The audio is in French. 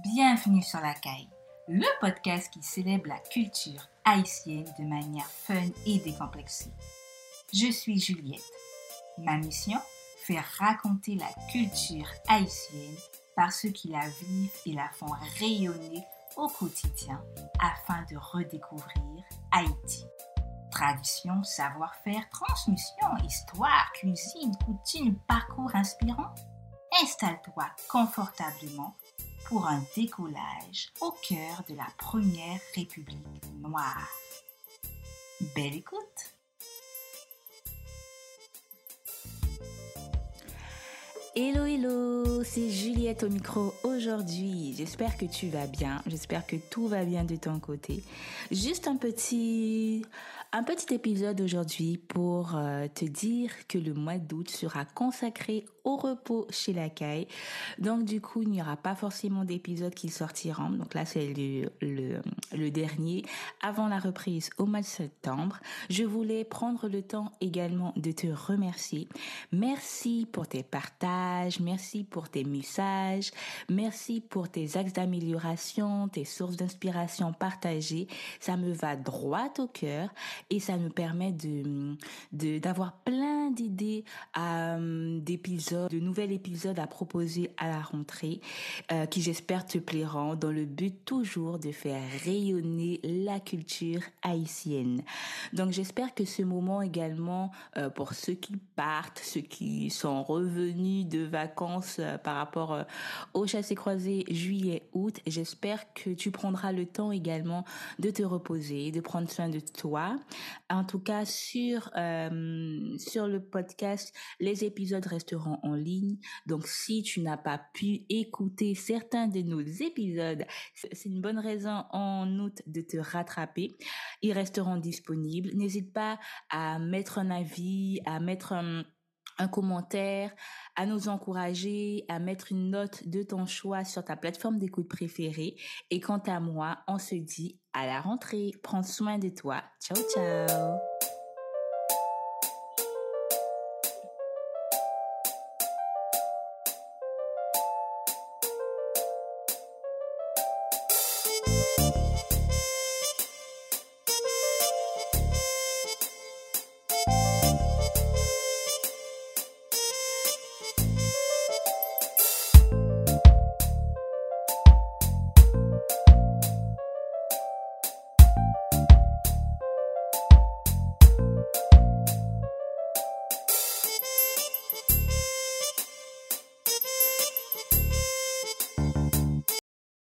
Bienvenue sur la caille, le podcast qui célèbre la culture haïtienne de manière fun et décomplexée. Je suis Juliette. Ma mission Faire raconter la culture haïtienne par ceux qui la vivent et la font rayonner au quotidien afin de redécouvrir Haïti. Tradition, savoir-faire, transmission, histoire, cuisine, coutume, parcours inspirant. Installe-toi confortablement pour un décollage au cœur de la première République noire. Belle écoute! Hello, hello, c'est Juliette au micro aujourd'hui. J'espère que tu vas bien, j'espère que tout va bien de ton côté. Juste un petit, un petit épisode aujourd'hui pour euh, te dire que le mois d'août sera consacré au repos chez la caille. Donc du coup, il n'y aura pas forcément d'épisodes qui sortiront. Donc là, c'est le, dernier avant la reprise au mois de septembre. Je voulais prendre le temps également de te remercier. Merci pour tes partages, merci pour tes messages, merci pour tes axes d'amélioration, tes sources d'inspiration partagées. Ça me va droit au cœur et ça me permet de d'avoir plein d'idées euh, d'épisodes, de nouveaux épisodes à proposer à la rentrée euh, qui j'espère te plairont dans le but toujours de faire rayonner la culture haïtienne. Donc j'espère que ce moment également euh, pour ceux qui partent, ceux qui sont revenus de vacances euh, par rapport euh, au chassé croisé juillet août, j'espère que tu prendras le temps également de te reposer, de prendre soin de toi. En tout cas sur euh, sur le podcast, les épisodes resteront en ligne. Donc si tu n'as pas pu écouter certains de nos épisodes, c'est une bonne raison en août de te rattraper. Ils resteront disponibles. N'hésite pas à mettre un avis, à mettre un, un commentaire, à nous encourager, à mettre une note de ton choix sur ta plateforme d'écoute préférée. Et quant à moi, on se dit à la rentrée. Prends soin de toi. Ciao, ciao.